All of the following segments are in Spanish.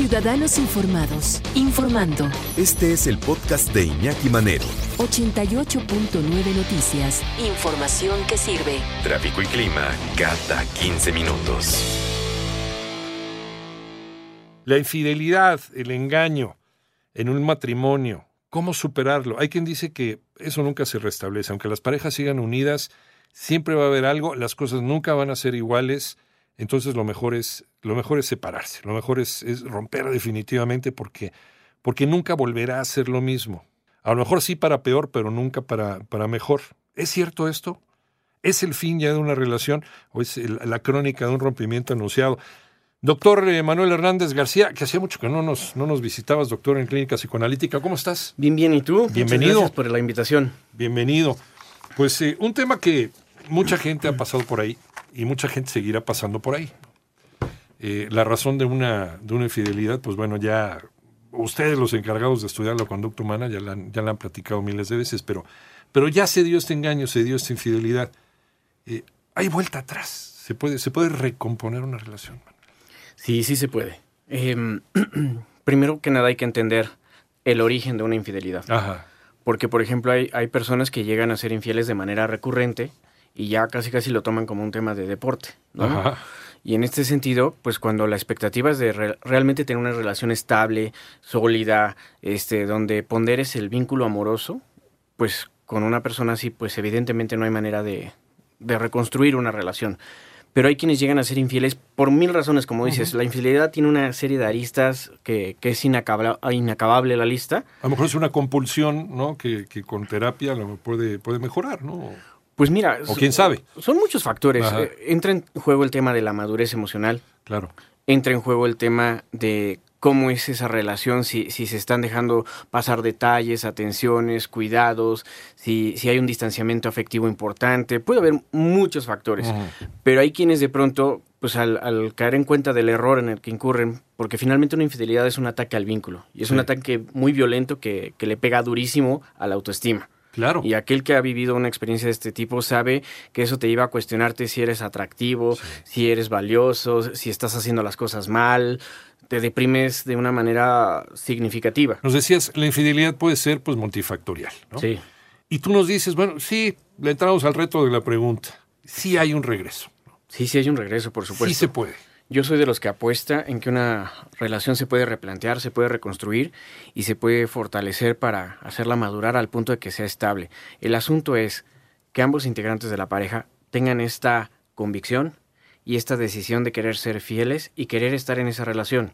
Ciudadanos Informados, informando. Este es el podcast de Iñaki Manero. 88.9 Noticias. Información que sirve. Tráfico y clima cada 15 minutos. La infidelidad, el engaño en un matrimonio, ¿cómo superarlo? Hay quien dice que eso nunca se restablece, aunque las parejas sigan unidas, siempre va a haber algo, las cosas nunca van a ser iguales, entonces lo mejor es, lo mejor es separarse, lo mejor es, es romper definitivamente porque, porque nunca volverá a ser lo mismo. A lo mejor sí para peor, pero nunca para, para mejor. ¿Es cierto esto? ¿Es el fin ya de una relación o es el- la crónica de un rompimiento anunciado? Doctor eh, Manuel Hernández García, que hacía mucho que no nos, no nos visitabas, doctor en Clínica Psicoanalítica, ¿cómo estás? Bien, bien, ¿y tú? Muchas Bienvenido. gracias por la invitación. Bienvenido. Pues eh, un tema que mucha gente ha pasado por ahí y mucha gente seguirá pasando por ahí. Eh, la razón de una, de una infidelidad, pues bueno, ya ustedes los encargados de estudiar la conducta humana ya la, han- ya la han platicado miles de veces, pero, pero ya se dio este engaño, se dio esta infidelidad. Eh, hay vuelta atrás. Se puede, se puede recomponer una relación. Sí, sí se puede. Em, primero que nada hay que entender el origen de una infidelidad. Ajá. Porque, por ejemplo, hay, hay personas que llegan a ser infieles de manera recurrente y ya casi casi lo toman como un tema de deporte. ¿no? Ajá. Y en este sentido, pues cuando la expectativa es de re- realmente tener una relación estable, sólida, este, donde ponderes el vínculo amoroso, pues con una persona así, pues evidentemente no hay manera de, de reconstruir una relación. Pero hay quienes llegan a ser infieles por mil razones, como dices. La infidelidad tiene una serie de aristas que, que es inacabla- inacabable la lista. A lo mejor es una compulsión, ¿no? Que, que con terapia lo puede, puede mejorar, ¿no? Pues mira, O quién sabe. son muchos factores. Ajá. Eh, Entra en juego el tema de la madurez emocional, Claro. entra en juego el tema de cómo es esa relación, si, si se están dejando pasar detalles, atenciones, cuidados, si, si hay un distanciamiento afectivo importante. Puede haber muchos factores, pero hay quienes de pronto, pues al, al caer en cuenta del error en el que incurren, porque finalmente una infidelidad es un ataque al vínculo y es Sí. un ataque muy violento que, que le pega durísimo a la autoestima. Claro. Y aquel que ha vivido una experiencia de este tipo sabe que eso te lleva a cuestionarte si eres atractivo, si eres valioso, si estás haciendo las cosas mal, te deprimes de una manera significativa. Nos decías, la infidelidad puede ser pues multifactorial, ¿no? Sí. Y tú nos dices, bueno, sí, le entramos al reto de la pregunta. Sí hay un regreso. Sí, sí hay un regreso, por supuesto. Sí se puede. Yo soy de los que apuesta en que una relación se puede replantear, se puede reconstruir y se puede fortalecer para hacerla madurar al punto de que sea estable. El asunto es que ambos integrantes de la pareja tengan esta convicción y esta decisión de querer ser fieles y querer estar en esa relación.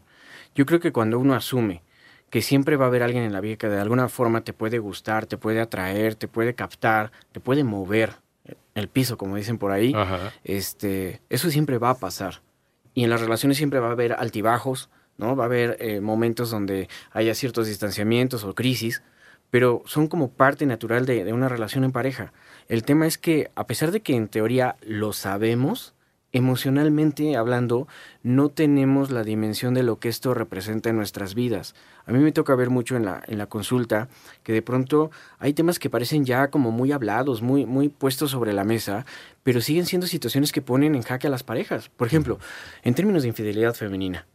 Yo creo que cuando uno asume que siempre va a haber alguien en la vida que de alguna forma te puede gustar, te puede atraer, te puede captar, te puede mover el piso, como dicen por ahí, Ajá. este, eso siempre va a pasar. Y en las relaciones siempre va a haber altibajos, ¿no? Va a haber eh, momentos donde haya ciertos distanciamientos o crisis, pero son como parte natural de, de una relación en pareja. El tema es que, a pesar de que en teoría lo sabemos, emocionalmente hablando, no tenemos la dimensión de lo que esto representa en nuestras vidas. A mí me toca ver mucho en la, en la consulta que de pronto hay temas que parecen ya como muy hablados, muy, muy puestos sobre la mesa, pero siguen siendo situaciones que ponen en jaque a las parejas. Por ejemplo, en términos de infidelidad femenina.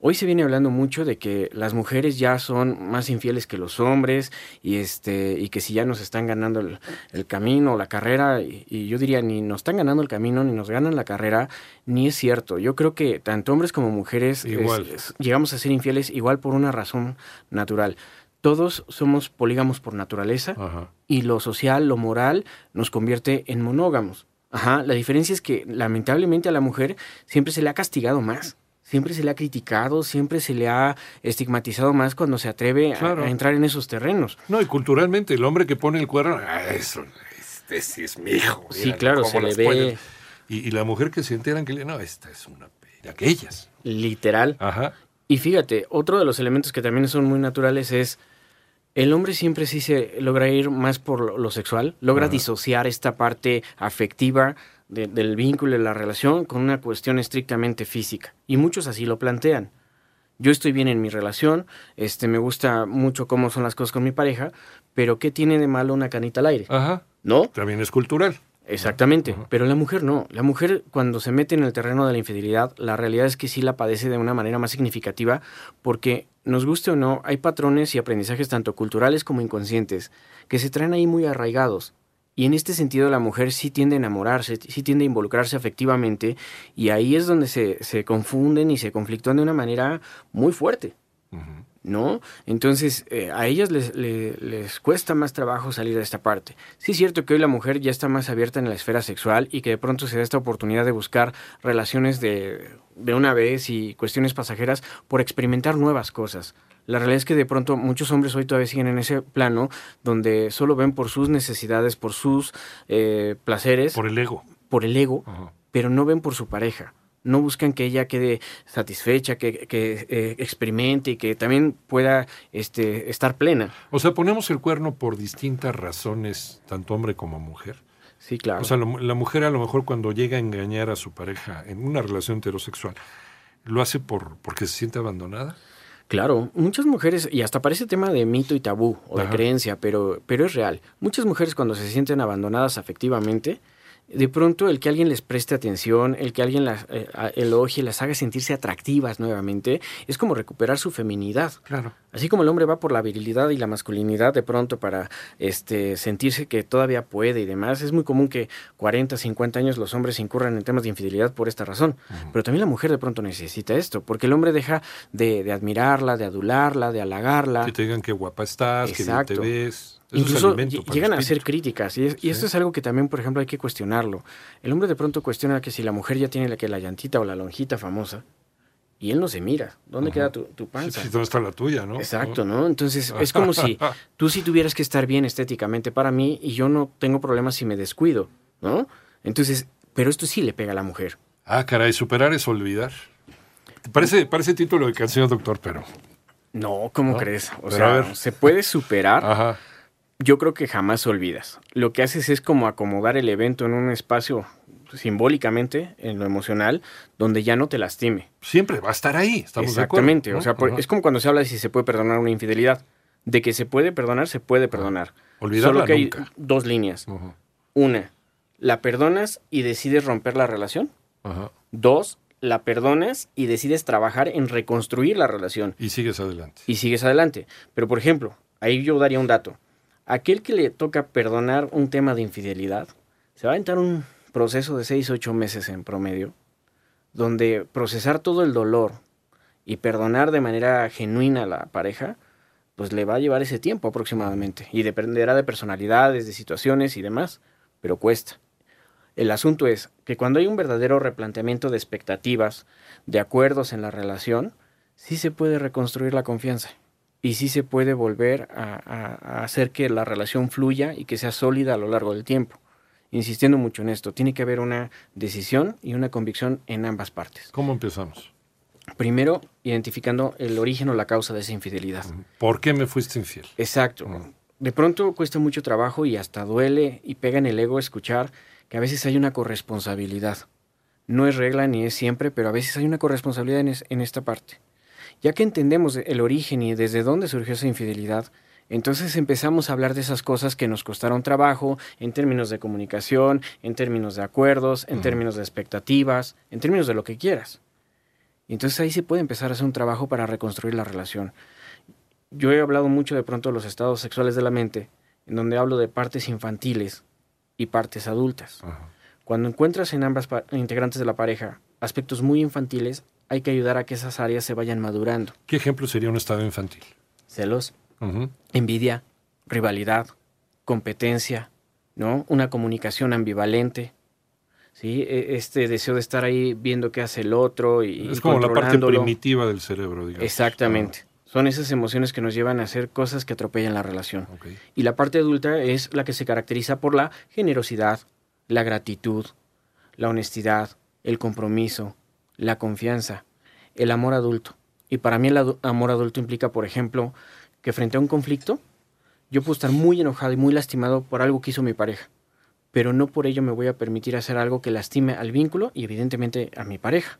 Hoy se viene hablando mucho de que las mujeres ya son más infieles que los hombres y este y que si ya nos están ganando el, el camino, la carrera, y, y yo diría ni nos están ganando el camino ni nos ganan la carrera, ni es cierto. Yo creo que tanto hombres como mujeres es- Igual. es- llegamos a ser infieles igual por una razón natural. Todos somos polígamos por naturaleza Ajá. y lo social, lo moral, nos convierte en monógamos. Ajá, la diferencia es que lamentablemente a la mujer siempre se le ha castigado más, siempre se le ha criticado, siempre se le ha estigmatizado más cuando se atreve a- Claro. a, entrar en esos terrenos. No, y culturalmente, el hombre que pone el cuerno, ah, eso, este sí es mi hijo. Sí, claro, se le ve. Y, y la mujer que se enteran que le, no, esta es una de aquellas. literal. Ajá. Y fíjate, otro de los elementos que también son muy naturales es el hombre siempre sí se logra ir más por lo, lo sexual, logra Ajá. disociar esta parte afectiva de- del vínculo, de la relación, con una cuestión estrictamente física. Y muchos así lo plantean. Yo estoy bien en mi relación, este, me gusta mucho cómo son las cosas con mi pareja, pero ¿qué tiene de malo una canita al aire? Ajá. ¿No? También es cultural. Exactamente, pero la mujer no. La mujer cuando se mete en el terreno de la infidelidad, la realidad es que sí la padece de una manera más significativa porque, nos guste o no, hay patrones y aprendizajes tanto culturales como inconscientes que se traen ahí muy arraigados. Y en este sentido la mujer sí tiende a enamorarse, sí tiende a involucrarse afectivamente y ahí es donde se, se confunden y se conflictúan de una manera muy fuerte. ¿No? Entonces, eh, a ellas les, les, cuesta más trabajo salir de esta parte. Sí es cierto que hoy la mujer ya está más abierta en la esfera sexual y que de pronto se da esta oportunidad de buscar relaciones de, de una vez y cuestiones pasajeras por experimentar nuevas cosas. La realidad es que de pronto muchos hombres hoy todavía siguen en ese plano donde solo ven por sus necesidades, por sus eh, placeres. Por el ego. Por el ego, pero no ven por su pareja no buscan que ella quede satisfecha, que, eh, experimente y que también pueda este, estar plena. O sea, ponemos el cuerno por distintas razones, tanto hombre como mujer. Sí, claro. O sea, la mujer a lo mejor cuando llega a engañar a su pareja en una relación heterosexual, ¿lo hace por porque se siente abandonada? Claro, muchas mujeres, y hasta parece tema de mito y tabú o de creencia, pero, pero es real. Muchas mujeres cuando se sienten abandonadas afectivamente, de pronto el que alguien les preste atención, el que alguien las eh, elogie, las haga sentirse atractivas nuevamente, es como recuperar su feminidad. Claro. Así como el hombre va por la virilidad y la masculinidad de pronto para este, sentirse que todavía puede y demás, es muy común que 40, 50 años los hombres incurran en temas de infidelidad por esta razón. Pero también la mujer de pronto necesita esto, porque el hombre deja de, admirarla, de adularla, de halagarla. Que te digan qué guapa estás, que bien te ves. Incluso llegan a hacer críticas y, esto es algo que también, por ejemplo, hay que cuestionarlo. El hombre de pronto cuestiona que si la mujer ya tiene la, que la llantita o la lonjita famosa y él no se mira. ¿Dónde queda tu, panza? Sí, ¿Dónde está la tuya, no? Exacto, ¿no? Entonces es como si tú sí tuvieras que estar bien estéticamente para mí y yo no tengo problemas si me descuido, ¿no? Entonces, pero esto sí le pega a la mujer. Ah, caray, superar es olvidar. Parece, parece título de canción, doctor, pero... No, ¿cómo crees? O sea, se puede superar. Ajá yo creo que jamás olvidas. Lo que haces es como acomodar el evento en un espacio simbólicamente, en lo emocional, donde ya no te lastime. Siempre va a estar ahí, estamos Exactamente, de acuerdo, o sea, es como cuando se habla de si se puede perdonar una infidelidad. De que se puede perdonar, se puede perdonar. Olvidarla Solo que hay dos líneas. Una, la perdonas y decides romper la relación. Dos, la perdonas y decides trabajar en reconstruir la relación. Y sigues adelante. Y sigues adelante. Pero, por ejemplo, ahí yo daría un dato aquel que le toca perdonar un tema de infidelidad, se va a entrar un proceso de 6, 8 meses en promedio, donde procesar todo el dolor y perdonar de manera genuina a la pareja, pues le va a llevar ese tiempo aproximadamente. Y dependerá de personalidades, de situaciones y demás, pero cuesta. El asunto es que cuando hay un verdadero replanteamiento de expectativas, de acuerdos en la relación, sí se puede reconstruir la confianza y sí se puede volver a, hacer que la relación fluya y que sea sólida a lo largo del tiempo. Insistiendo mucho en esto, tiene que haber una decisión y una convicción en ambas partes. ¿Cómo empezamos? Primero, identificando el origen o la causa de esa infidelidad. ¿Por qué me fuiste infiel? Exacto. De pronto cuesta mucho trabajo y hasta duele y pega en el ego escuchar que a veces hay una corresponsabilidad. No es regla ni es siempre, pero a veces hay una corresponsabilidad en esta parte. Ya que entendemos el origen y desde dónde surgió esa infidelidad, entonces empezamos a hablar de esas cosas que nos costaron trabajo en términos de comunicación, en términos de acuerdos, en términos de expectativas, en términos de lo que quieras. Y entonces ahí se puede empezar a hacer un trabajo para reconstruir la relación. Yo he hablado mucho de pronto de los estados sexuales de la mente, en donde hablo de partes infantiles y partes adultas. Cuando encuentras en ambas integrantes de la pareja aspectos muy infantiles, hay que ayudar a que esas áreas se vayan madurando. ¿Qué ejemplo sería un estado infantil? Celos, envidia, rivalidad, competencia, ¿no? Una comunicación ambivalente, ¿sí? E, este deseo de estar ahí viendo qué hace el otro y Es como la parte primitiva del cerebro, digamos. Exactamente. Son esas emociones que nos llevan a hacer cosas que atropellan la relación. Y la parte adulta es la que se caracteriza por la generosidad, la gratitud, la honestidad, el compromiso, la confianza, el amor adulto. Y para mí el amor adulto implica, por ejemplo, que frente a un conflicto, yo puedo estar muy enojado y muy lastimado por algo que hizo mi pareja, pero no por ello me voy a permitir hacer algo que lastime al vínculo y evidentemente a mi pareja.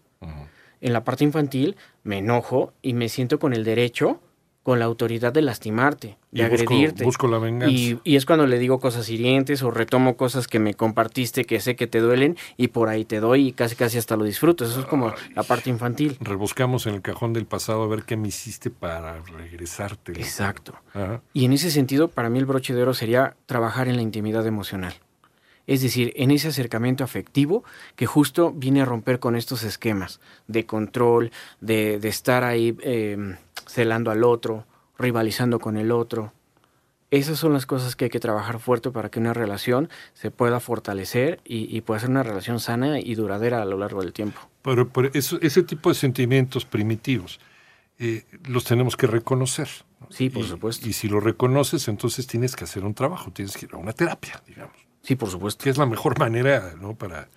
En la parte infantil me enojo y me siento con el derecho con la autoridad de lastimarte, de Y agredirte. busco la venganza. Y, y es cuando le digo cosas hirientes o retomo cosas que me compartiste que sé que te duelen y por ahí te doy y casi casi hasta lo disfruto. Eso es como la parte infantil. Rebuscamos en el cajón del pasado a ver qué me hiciste para regresarte. Exacto. Ajá. Y en ese sentido, para mí el broche de oro sería trabajar en la intimidad emocional. Es decir, en ese acercamiento afectivo que justo viene a romper con estos esquemas de control, de, de estar ahí eh, celando al otro, rivalizando con el otro. Esas son las cosas que hay que trabajar fuerte para que una relación se pueda fortalecer y, y pueda ser una relación sana y duradera a lo largo del tiempo. Pero, pero eso- ese tipo de sentimientos primitivos eh, los tenemos que reconocer. ¿no? Sí, por Y- supuesto. Y si lo reconoces, entonces tienes que hacer un trabajo, tienes que ir a una terapia, digamos. Sí, por supuesto. Que es la mejor manera ¿no? para,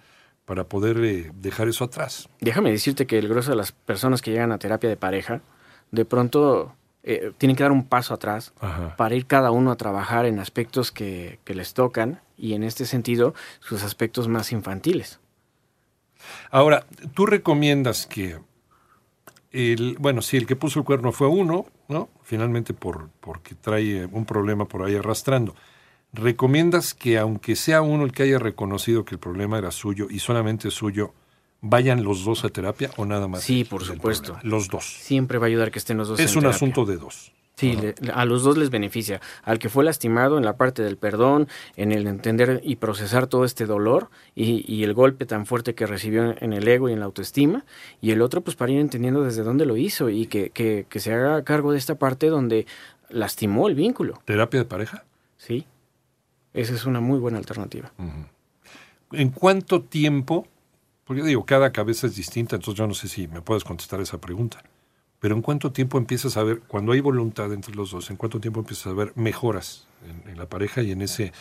para poder eh, dejar eso atrás. Déjame decirte que el grueso de las personas que llegan a terapia de pareja, de pronto eh, tienen que dar un paso atrás Ajá. para ir cada uno a trabajar en aspectos que, que les tocan y en este sentido sus aspectos más infantiles. Ahora, tú recomiendas que el, bueno, si el que puso el cuerno fue uno, ¿no? Finalmente por, porque trae un problema por ahí arrastrando. ¿Recomiendas que aunque sea uno el que haya reconocido que el problema era suyo y solamente suyo, vayan los dos a terapia o nada más? Sí, por supuesto. problema? Los dos. Siempre va a ayudar que estén los dos. Es en un terapia. asunto de dos. Sí, le- a los dos les beneficia. Al que fue lastimado en la parte del perdón, en el entender y procesar todo este dolor y, y el golpe tan fuerte que recibió en el ego y en la autoestima, y el otro pues para ir entendiendo desde dónde lo hizo y que, que- que se haga cargo de esta parte donde lastimó el vínculo. ¿Terapia de pareja? Sí, esa es una muy buena alternativa. ¿En cuánto tiempo? Porque digo, cada cabeza es distinta, entonces yo no sé si me puedes contestar esa pregunta. Pero ¿en cuánto tiempo empiezas a ver, cuando hay voluntad entre los dos, en cuánto tiempo empiezas a ver mejoras en, en la pareja y en ese,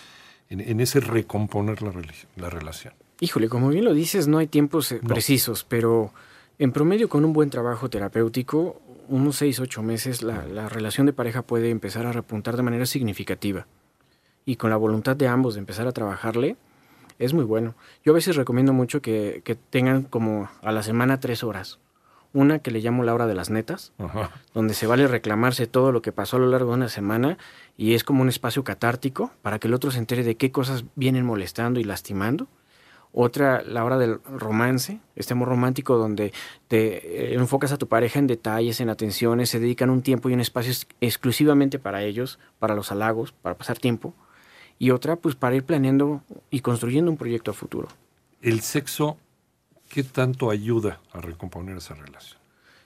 en, en ese recomponer la, la relación? Híjole, como bien lo dices, no hay tiempos eh, No. precisos, pero en promedio con un buen trabajo terapéutico, unos 6, 8 meses, la, la relación de pareja puede empezar a repuntar de manera significativa. Y con la voluntad de ambos de empezar a trabajarle, es muy bueno. Yo a veces recomiendo mucho que, que tengan como a la semana tres horas. Una que le llamo la hora de las netas, Ajá. donde se vale reclamarse todo lo que pasó a lo largo de una semana y es como un espacio catártico para que el otro se entere de qué cosas vienen molestando y lastimando. Otra, la hora del romance, este amor romántico donde te eh, enfocas a tu pareja en detalles, en atenciones, se dedican un tiempo y un espacio ex- exclusivamente para ellos, para los halagos, para pasar tiempo. Y otra, pues para ir planeando y construyendo un proyecto a futuro. El sexo, ¿qué tanto ayuda a recomponer esa relación?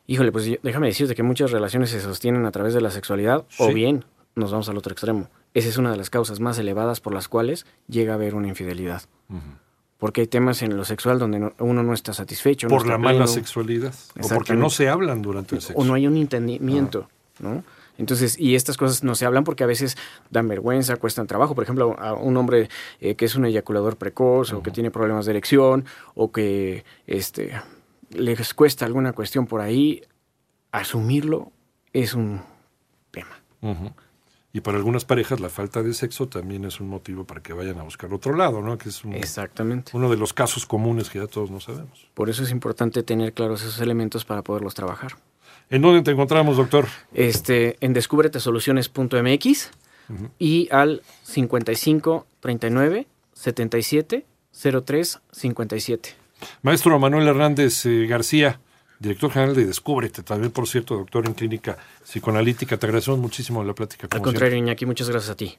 Híjole, pues déjame decirte que muchas relaciones se sostienen a través de la sexualidad o bien nos vamos al otro extremo. Esa es una de las causas más elevadas por las cuales llega a haber una infidelidad. Porque hay temas en lo sexual donde no- uno no está satisfecho. no Por está la mala sexualidad. O porque no se hablan durante el sexo. O no hay un entendimiento, ¿no? Entonces, y estas cosas no se hablan porque a veces dan vergüenza, cuestan trabajo. Por ejemplo, a un hombre eh, que es un eyaculador precoz o que tiene problemas de erección o que este, les cuesta alguna cuestión por ahí, asumirlo es un tema. Y para algunas parejas la falta de sexo también es un motivo para que vayan a buscar otro lado, ¿no? Que es un- Exactamente. uno de los casos comunes que ya todos no sabemos. Por eso es importante tener claros esos elementos para poderlos trabajar. ¿En dónde te encontramos, doctor? Este, en descubretesoluciones.mx y al 55 39 77 03 57. Maestro Manuel Hernández eh, García, director general de Descúbrete, también, por cierto, doctor en clínica psicoanalítica. Te agradecemos muchísimo la plática. Al contrario, Iñaki, muchas gracias a ti.